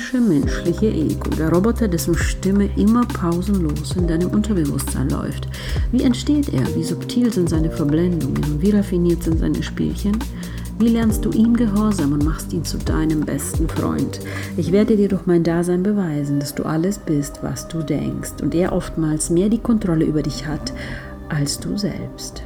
organische menschliche Ego, der Roboter, dessen Stimme immer pausenlos in deinem Unterbewusstsein läuft. Wie entsteht er? Wie subtil sind seine Verblendungen? Wie raffiniert sind seine Spielchen? Wie lernst du ihm Gehorsam und machst ihn zu deinem besten Freund? Ich werde dir durch mein Dasein beweisen, dass du alles bist, was du denkst und er oftmals mehr die Kontrolle über dich hat als du selbst.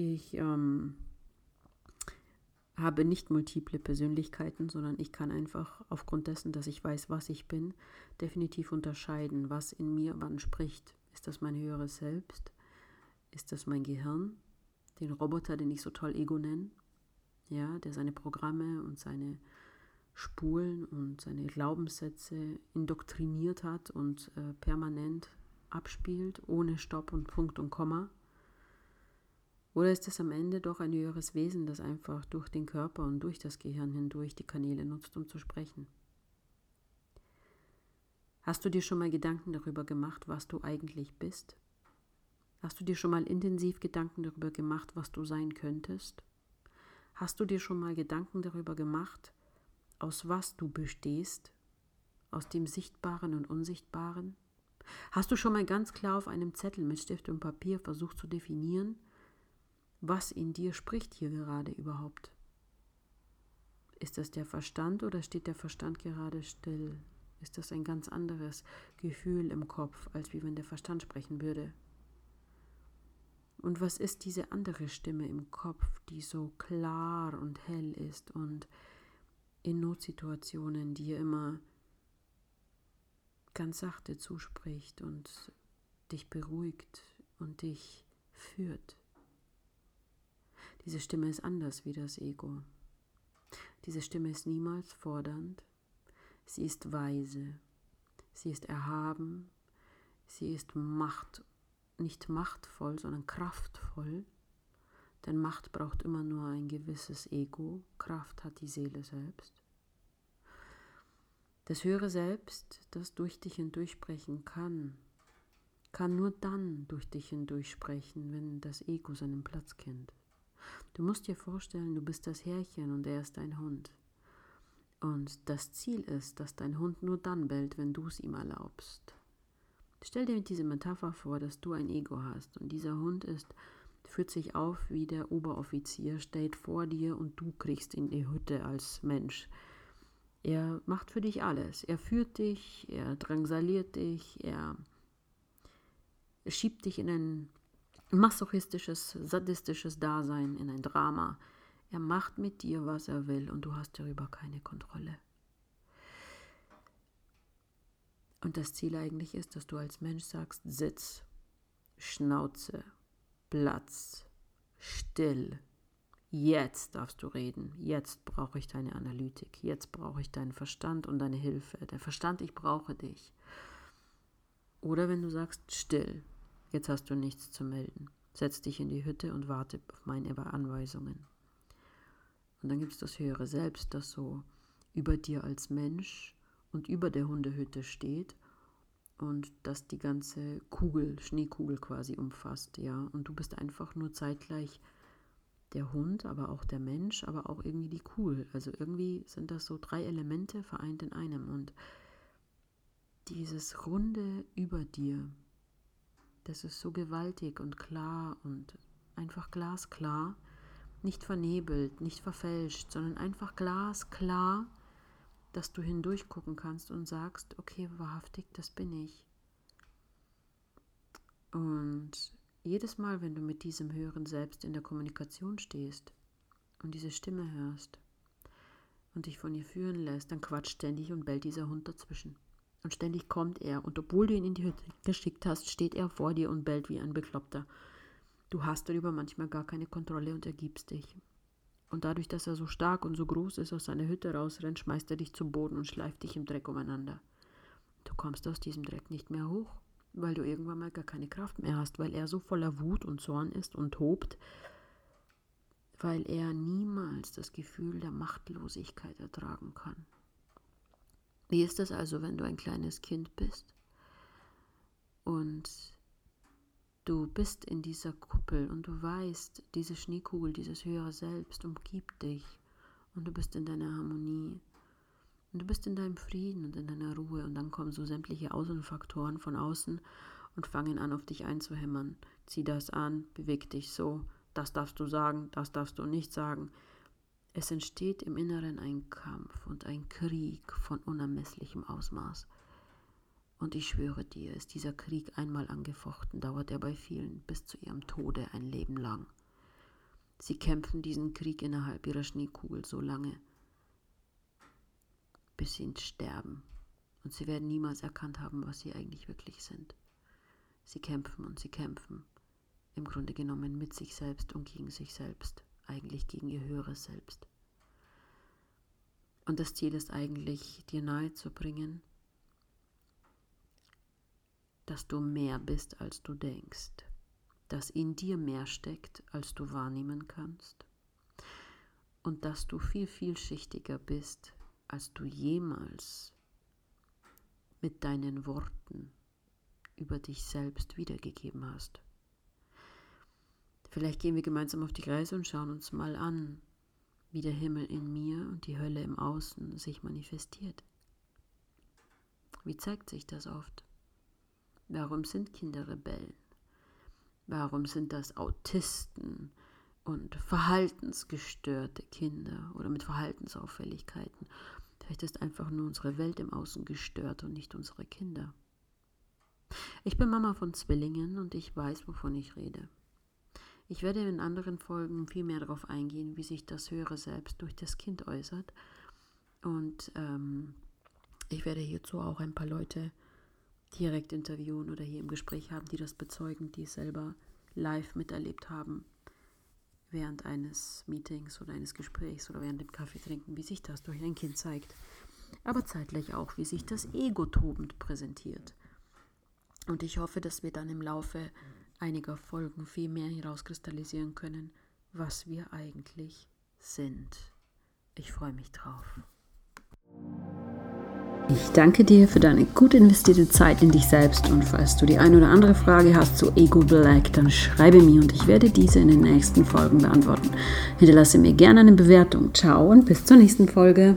Ich ähm, habe nicht multiple Persönlichkeiten, sondern ich kann einfach aufgrund dessen, dass ich weiß, was ich bin, definitiv unterscheiden, was in mir wann spricht. Ist das mein höheres Selbst? Ist das mein Gehirn? Den Roboter, den ich so toll Ego nenne? Ja, der seine Programme und seine Spulen und seine Glaubenssätze indoktriniert hat und äh, permanent abspielt, ohne Stopp und Punkt und Komma. Oder ist es am Ende doch ein höheres Wesen, das einfach durch den Körper und durch das Gehirn hindurch die Kanäle nutzt, um zu sprechen? Hast du dir schon mal Gedanken darüber gemacht, was du eigentlich bist? Hast du dir schon mal intensiv Gedanken darüber gemacht, was du sein könntest? Hast du dir schon mal Gedanken darüber gemacht, aus was du bestehst? Aus dem Sichtbaren und Unsichtbaren? Hast du schon mal ganz klar auf einem Zettel mit Stift und Papier versucht zu definieren, was in dir spricht hier gerade überhaupt? Ist das der Verstand oder steht der Verstand gerade still? Ist das ein ganz anderes Gefühl im Kopf, als wie wenn der Verstand sprechen würde? Und was ist diese andere Stimme im Kopf, die so klar und hell ist und in Notsituationen dir immer ganz sachte zuspricht und dich beruhigt und dich führt? Diese Stimme ist anders wie das Ego. Diese Stimme ist niemals fordernd. Sie ist weise. Sie ist erhaben. Sie ist Macht, nicht machtvoll, sondern kraftvoll. Denn Macht braucht immer nur ein gewisses Ego. Kraft hat die Seele selbst. Das höhere Selbst, das durch dich hindurchsprechen kann, kann nur dann durch dich hindurchsprechen, wenn das Ego seinen Platz kennt. Du musst dir vorstellen, du bist das Härchen und er ist dein Hund. Und das Ziel ist, dass dein Hund nur dann bellt, wenn du es ihm erlaubst. Stell dir diese Metapher vor, dass du ein Ego hast und dieser Hund ist, führt sich auf wie der Oberoffizier, steht vor dir und du kriegst in die Hütte als Mensch. Er macht für dich alles. Er führt dich, er drangsaliert dich, er schiebt dich in ein masochistisches, sadistisches Dasein, in ein Drama. Er macht mit dir, was er will und du hast darüber keine Kontrolle. Und das Ziel eigentlich ist, dass du als Mensch sagst, Sitz, Schnauze, Platz, still. Jetzt darfst du reden. Jetzt brauche ich deine Analytik. Jetzt brauche ich deinen Verstand und deine Hilfe. Der Verstand, ich brauche dich. Oder wenn du sagst, still, Jetzt hast du nichts zu melden. Setz dich in die Hütte und warte auf meine Anweisungen. Und dann gibt es das höhere Selbst, das so über dir als Mensch und über der Hundehütte steht und das die ganze Kugel, Schneekugel quasi umfasst, ja. Und du bist einfach nur zeitgleich der Hund, aber auch der Mensch, aber auch irgendwie die Kugel. Also irgendwie sind das so drei Elemente vereint in einem. Und dieses Runde über dir, das ist so gewaltig und klar und einfach glasklar, nicht vernebelt, nicht verfälscht, sondern einfach glasklar, dass du hindurchgucken kannst und sagst, okay, wahrhaftig, das bin ich. Und jedes Mal, wenn du mit diesem höheren Selbst in der Kommunikation stehst und diese Stimme hörst und dich von ihr führen lässt, dann quatscht ständig und bellt dieser Hund dazwischen. Und ständig kommt er, und obwohl du ihn in die Hütte geschickt hast, steht er vor dir und bellt wie ein Bekloppter. Du hast darüber manchmal gar keine Kontrolle und ergibst dich. Und dadurch, dass er so stark und so groß ist, aus seiner Hütte rausrennt, schmeißt er dich zum Boden und schleift dich im Dreck umeinander. Du kommst aus diesem Dreck nicht mehr hoch, weil du irgendwann mal gar keine Kraft mehr hast, weil er so voller Wut und Zorn ist und tobt, weil er niemals das Gefühl der Machtlosigkeit ertragen kann. Wie ist es also, wenn du ein kleines Kind bist und Du bist in dieser Kuppel und du weißt, diese Schneekugel, dieses höhere Selbst umgibt dich und du bist in deiner Harmonie und du bist in deinem Frieden und in deiner Ruhe und dann kommen so sämtliche Außenfaktoren von außen und fangen an, auf dich einzuhämmern. Zieh das an, beweg dich so, das darfst du sagen, das darfst du nicht sagen. Es entsteht im Inneren ein Kampf und ein Krieg von unermesslichem Ausmaß. Und ich schwöre dir, ist dieser Krieg einmal angefochten, dauert er bei vielen bis zu ihrem Tode ein Leben lang. Sie kämpfen diesen Krieg innerhalb ihrer Schneekugel so lange, bis sie sterben. Und sie werden niemals erkannt haben, was sie eigentlich wirklich sind. Sie kämpfen und sie kämpfen, im Grunde genommen mit sich selbst und gegen sich selbst, eigentlich gegen ihr höheres Selbst. Und das Ziel ist eigentlich, dir nahe zu bringen, dass du mehr bist, als du denkst, dass in dir mehr steckt, als du wahrnehmen kannst und dass du viel vielschichtiger bist, als du jemals mit deinen Worten über dich selbst wiedergegeben hast. Vielleicht gehen wir gemeinsam auf die Reise und schauen uns mal an, wie der Himmel in mir und die Hölle im Außen sich manifestiert. Wie zeigt sich das oft? Warum sind Kinder Rebellen? Warum sind das Autisten und verhaltensgestörte Kinder oder mit Verhaltensauffälligkeiten? Vielleicht ist einfach nur unsere Welt im Außen gestört und nicht unsere Kinder. Ich bin Mama von Zwillingen und ich weiß, wovon ich rede. Ich werde in anderen Folgen viel mehr darauf eingehen, wie sich das höhere Selbst durch das Kind äußert. Und ähm, ich werde hierzu auch ein paar Leute direkt interviewen oder hier im Gespräch haben, die das bezeugen, die es selber live miterlebt haben während eines Meetings oder eines Gesprächs oder während dem Kaffee trinken, wie sich das durch ein Kind zeigt. Aber zeitgleich auch, wie sich das Ego tobend präsentiert. Und ich hoffe, dass wir dann im Laufe einiger Folgen viel mehr herauskristallisieren können, was wir eigentlich sind. Ich freue mich drauf. Ich danke dir für deine gut investierte Zeit in dich selbst und falls du die ein oder andere Frage hast zu Ego Black, dann schreibe mir und ich werde diese in den nächsten Folgen beantworten. Hinterlasse mir gerne eine Bewertung. Ciao und bis zur nächsten Folge.